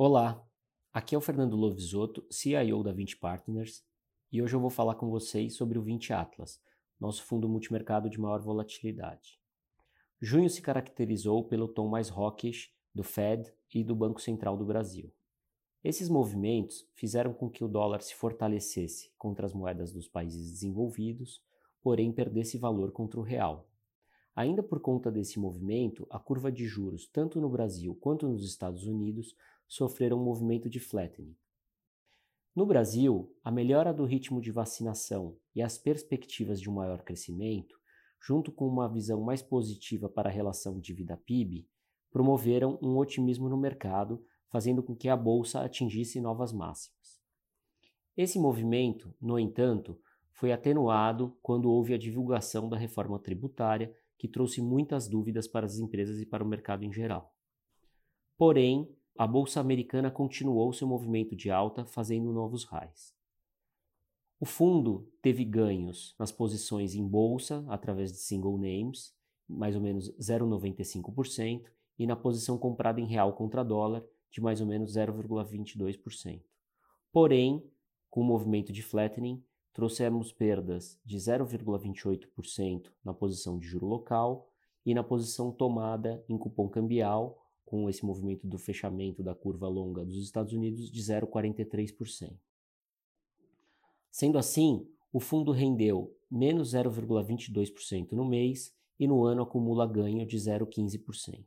Olá, aqui é o Fernando Lovisotto, CIO da 20 Partners, e hoje eu vou falar com vocês sobre o 20 Atlas, nosso fundo multimercado de maior volatilidade. Junho se caracterizou pelo tom mais hawkish do Fed e do Banco Central do Brasil. Esses movimentos fizeram com que o dólar se fortalecesse contra as moedas dos países desenvolvidos, porém perdesse valor contra o real. Ainda por conta desse movimento, a curva de juros, tanto no Brasil quanto nos Estados Unidos, sofreram um movimento de flattening. No Brasil, a melhora do ritmo de vacinação e as perspectivas de um maior crescimento, junto com uma visão mais positiva para a relação dívida-PIB, promoveram um otimismo no mercado fazendo com que a bolsa atingisse novas máximas. Esse movimento, no entanto, foi atenuado quando houve a divulgação da reforma tributária, que trouxe muitas dúvidas para as empresas e para o mercado em geral. Porém, a bolsa americana continuou seu movimento de alta, fazendo novos highs. O fundo teve ganhos nas posições em bolsa, através de single names, mais ou menos 0,95%, e na posição comprada em real contra dólar, de mais ou menos 0,22%. Porém, com o movimento de flattening, trouxemos perdas de 0,28% na posição de juro local e na posição tomada em cupom cambial, com esse movimento do fechamento da curva longa dos Estados Unidos de 0,43%. Sendo assim, o fundo rendeu menos 0,22% no mês e no ano acumula ganho de 0,15%.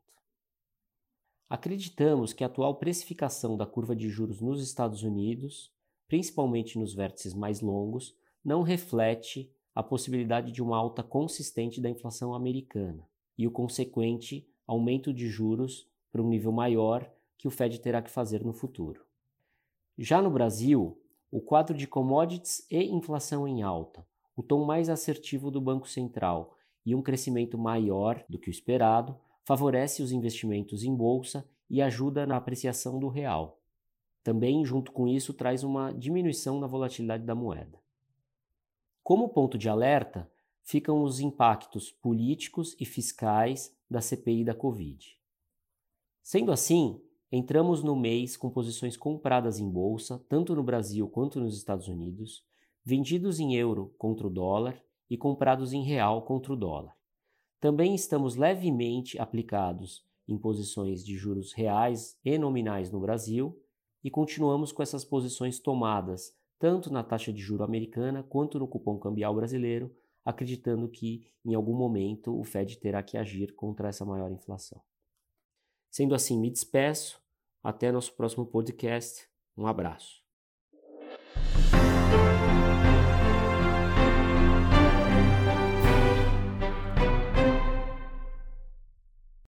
Acreditamos que a atual precificação da curva de juros nos Estados Unidos, principalmente nos vértices mais longos, não reflete a possibilidade de uma alta consistente da inflação americana e o consequente aumento de juros para um nível maior que o Fed terá que fazer no futuro. Já no Brasil, o quadro de commodities e inflação em alta, o tom mais assertivo do Banco Central e um crescimento maior do que o esperado favorece os investimentos em bolsa e ajuda na apreciação do real. Também, junto com isso, traz uma diminuição na volatilidade da moeda. Como ponto de alerta, ficam os impactos políticos e fiscais da CPI da Covid. Sendo assim, entramos no mês com posições compradas em bolsa, tanto no Brasil quanto nos Estados Unidos, vendidos em euro contra o dólar e comprados em real contra o dólar. Também estamos levemente aplicados em posições de juros reais e nominais no Brasil e continuamos com essas posições tomadas tanto na taxa de juro americana quanto no cupom cambial brasileiro, acreditando que em algum momento o Fed terá que agir contra essa maior inflação. Sendo assim, me despeço. Até nosso próximo podcast. Um abraço.